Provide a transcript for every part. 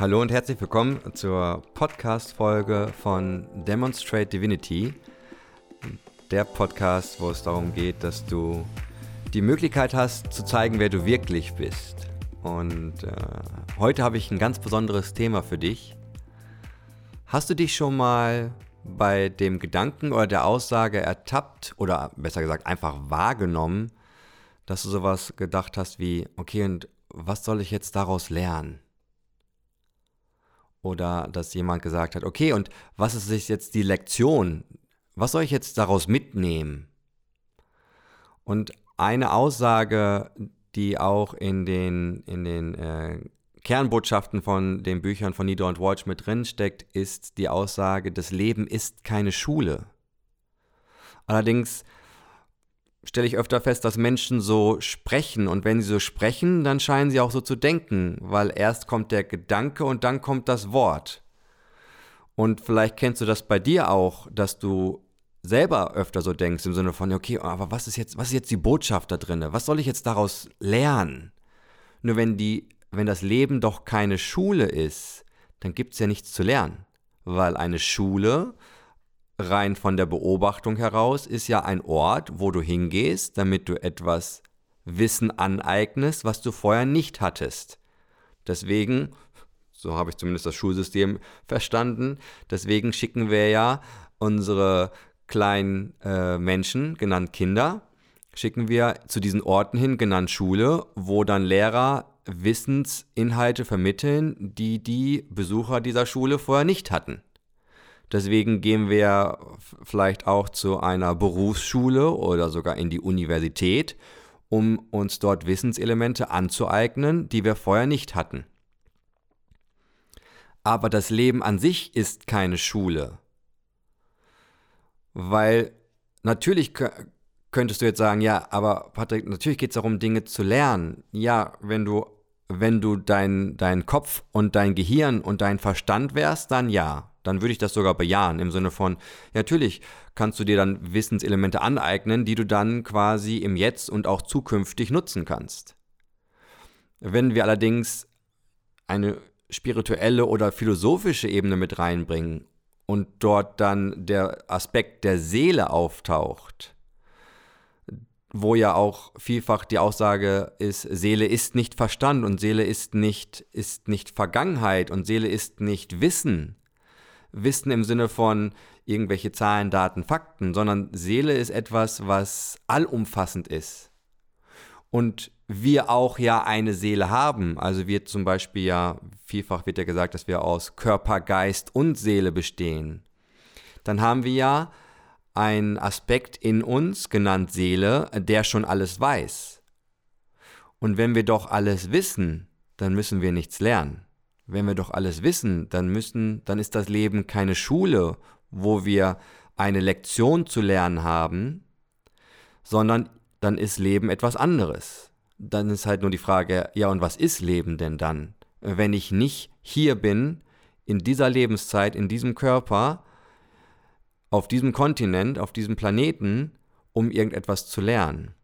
Hallo und herzlich willkommen zur Podcast-Folge von Demonstrate Divinity. Der Podcast, wo es darum geht, dass du die Möglichkeit hast, zu zeigen, wer du wirklich bist. Und äh, heute habe ich ein ganz besonderes Thema für dich. Hast du dich schon mal bei dem Gedanken oder der Aussage ertappt oder besser gesagt einfach wahrgenommen, dass du sowas gedacht hast wie, okay, und was soll ich jetzt daraus lernen? Oder dass jemand gesagt hat, okay, und was ist jetzt die Lektion? Was soll ich jetzt daraus mitnehmen? Und eine Aussage, die auch in den, in den äh, Kernbotschaften von den Büchern von Nieder und Walsh mit drin steckt, ist die Aussage, das Leben ist keine Schule. Allerdings stelle ich öfter fest, dass Menschen so sprechen und wenn sie so sprechen, dann scheinen sie auch so zu denken, weil erst kommt der Gedanke und dann kommt das Wort. Und vielleicht kennst du das bei dir auch, dass du selber öfter so denkst im Sinne von, okay, aber was ist jetzt, was ist jetzt die Botschaft da drin? Was soll ich jetzt daraus lernen? Nur wenn die, wenn das Leben doch keine Schule ist, dann gibt es ja nichts zu lernen. Weil eine Schule rein von der Beobachtung heraus ist ja ein Ort, wo du hingehst, damit du etwas Wissen aneignest, was du vorher nicht hattest. Deswegen, so habe ich zumindest das Schulsystem verstanden, deswegen schicken wir ja unsere kleinen äh, Menschen, genannt Kinder, schicken wir zu diesen Orten hin, genannt Schule, wo dann Lehrer Wissensinhalte vermitteln, die die Besucher dieser Schule vorher nicht hatten. Deswegen gehen wir vielleicht auch zu einer Berufsschule oder sogar in die Universität, um uns dort Wissenselemente anzueignen, die wir vorher nicht hatten. Aber das Leben an sich ist keine Schule. Weil natürlich könntest du jetzt sagen, ja, aber Patrick, natürlich geht es darum, Dinge zu lernen. Ja, wenn du, wenn du dein, dein Kopf und dein Gehirn und dein Verstand wärst, dann ja dann würde ich das sogar bejahen im Sinne von, natürlich kannst du dir dann Wissenselemente aneignen, die du dann quasi im Jetzt und auch zukünftig nutzen kannst. Wenn wir allerdings eine spirituelle oder philosophische Ebene mit reinbringen und dort dann der Aspekt der Seele auftaucht, wo ja auch vielfach die Aussage ist, Seele ist nicht Verstand und Seele ist nicht, ist nicht Vergangenheit und Seele ist nicht Wissen, Wissen im Sinne von irgendwelche Zahlen, Daten, Fakten, sondern Seele ist etwas, was allumfassend ist. Und wir auch ja eine Seele haben. Also wir zum Beispiel ja, vielfach wird ja gesagt, dass wir aus Körper, Geist und Seele bestehen. Dann haben wir ja einen Aspekt in uns, genannt Seele, der schon alles weiß. Und wenn wir doch alles wissen, dann müssen wir nichts lernen. Wenn wir doch alles wissen, dann müssen, dann ist das Leben keine Schule, wo wir eine Lektion zu lernen haben, sondern dann ist Leben etwas anderes. Dann ist halt nur die Frage, ja, und was ist Leben denn dann? Wenn ich nicht hier bin, in dieser Lebenszeit, in diesem Körper, auf diesem Kontinent, auf diesem Planeten, um irgendetwas zu lernen.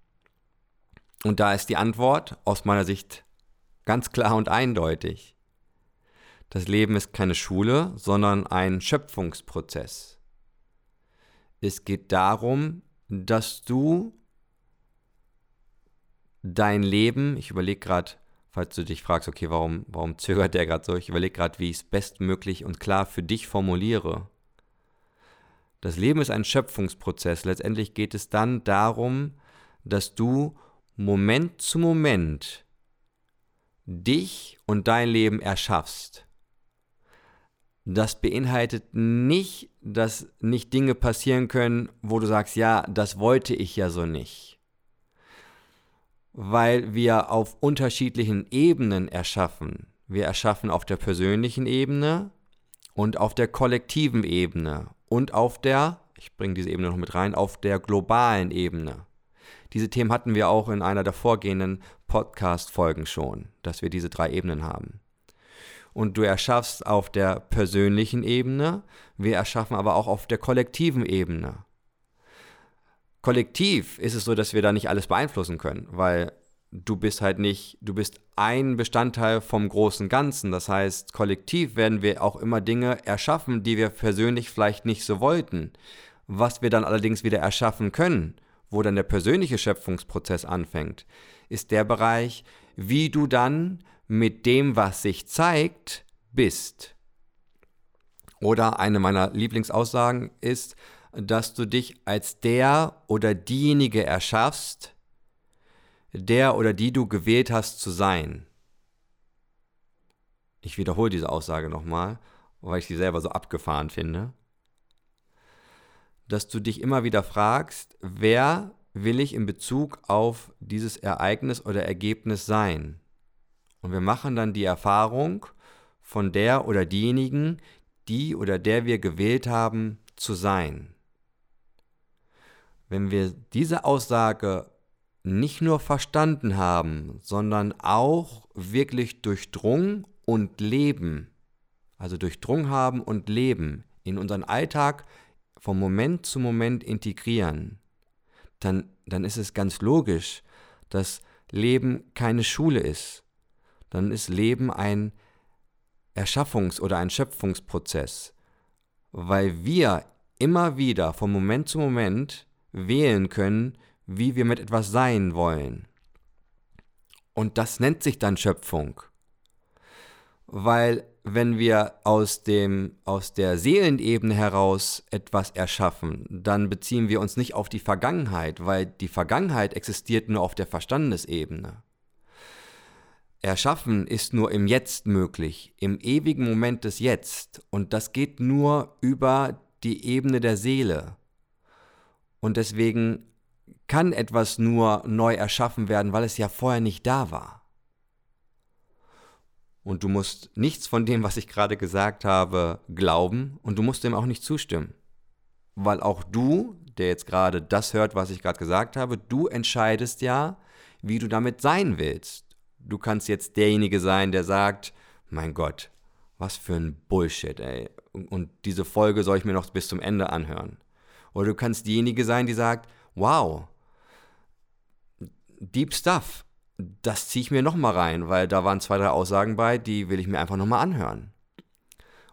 Und da ist die Antwort aus meiner Sicht ganz klar und eindeutig. Das Leben ist keine Schule, sondern ein Schöpfungsprozess. Es geht darum, dass du dein Leben, ich überlege gerade, falls du dich fragst, okay, warum, warum zögert der gerade so, ich überlege gerade, wie ich es bestmöglich und klar für dich formuliere. Das Leben ist ein Schöpfungsprozess. Letztendlich geht es dann darum, dass du Moment zu Moment dich und dein Leben erschaffst das beinhaltet nicht, dass nicht Dinge passieren können, wo du sagst, ja, das wollte ich ja so nicht. Weil wir auf unterschiedlichen Ebenen erschaffen. Wir erschaffen auf der persönlichen Ebene und auf der kollektiven Ebene und auf der, ich bringe diese Ebene noch mit rein, auf der globalen Ebene. Diese Themen hatten wir auch in einer der vorgehenden Podcast-Folgen schon, dass wir diese drei Ebenen haben und du erschaffst auf der persönlichen Ebene, wir erschaffen aber auch auf der kollektiven Ebene. Kollektiv ist es so, dass wir da nicht alles beeinflussen können, weil du bist halt nicht, du bist ein Bestandteil vom großen Ganzen. Das heißt, kollektiv werden wir auch immer Dinge erschaffen, die wir persönlich vielleicht nicht so wollten. Was wir dann allerdings wieder erschaffen können, wo dann der persönliche Schöpfungsprozess anfängt, ist der Bereich, wie du dann mit dem, was sich zeigt, bist. Oder eine meiner Lieblingsaussagen ist, dass du dich als der oder diejenige erschaffst, der oder die du gewählt hast zu sein. Ich wiederhole diese Aussage nochmal, weil ich sie selber so abgefahren finde. Dass du dich immer wieder fragst, wer will ich in Bezug auf dieses Ereignis oder Ergebnis sein? Und wir machen dann die Erfahrung von der oder diejenigen, die oder der wir gewählt haben, zu sein. Wenn wir diese Aussage nicht nur verstanden haben, sondern auch wirklich durchdrungen und leben, also durchdrungen haben und leben, in unseren Alltag vom Moment zu Moment integrieren, dann, dann ist es ganz logisch, dass Leben keine Schule ist. Dann ist Leben ein Erschaffungs- oder ein Schöpfungsprozess, weil wir immer wieder von Moment zu Moment wählen können, wie wir mit etwas sein wollen. Und das nennt sich dann Schöpfung. Weil wenn wir aus, dem, aus der Seelenebene heraus etwas erschaffen, dann beziehen wir uns nicht auf die Vergangenheit, weil die Vergangenheit existiert nur auf der Verstandesebene. Erschaffen ist nur im Jetzt möglich, im ewigen Moment des Jetzt. Und das geht nur über die Ebene der Seele. Und deswegen kann etwas nur neu erschaffen werden, weil es ja vorher nicht da war. Und du musst nichts von dem, was ich gerade gesagt habe, glauben und du musst dem auch nicht zustimmen. Weil auch du, der jetzt gerade das hört, was ich gerade gesagt habe, du entscheidest ja, wie du damit sein willst. Du kannst jetzt derjenige sein, der sagt, mein Gott, was für ein Bullshit, ey. Und diese Folge soll ich mir noch bis zum Ende anhören. Oder du kannst diejenige sein, die sagt, wow, Deep Stuff, das ziehe ich mir nochmal rein, weil da waren zwei, drei Aussagen bei, die will ich mir einfach nochmal anhören.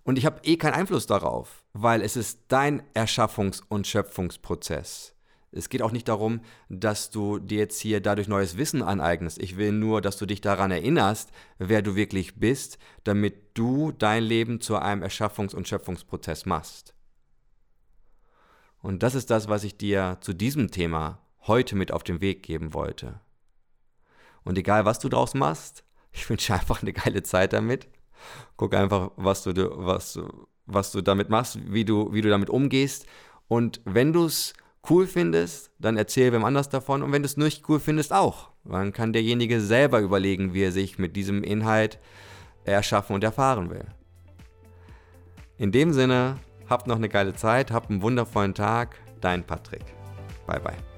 Und ich habe eh keinen Einfluss darauf, weil es ist dein Erschaffungs- und Schöpfungsprozess. Es geht auch nicht darum, dass du dir jetzt hier dadurch neues Wissen aneignest. Ich will nur, dass du dich daran erinnerst, wer du wirklich bist, damit du dein Leben zu einem Erschaffungs- und Schöpfungsprozess machst. Und das ist das, was ich dir zu diesem Thema heute mit auf den Weg geben wollte. Und egal, was du draus machst, ich wünsche einfach eine geile Zeit damit. Guck einfach, was du, was, was du damit machst, wie du, wie du damit umgehst. Und wenn du es cool findest, dann erzähl wem anders davon. Und wenn du es nicht cool findest, auch. Dann kann derjenige selber überlegen, wie er sich mit diesem Inhalt erschaffen und erfahren will. In dem Sinne, habt noch eine geile Zeit, habt einen wundervollen Tag. Dein Patrick. Bye bye.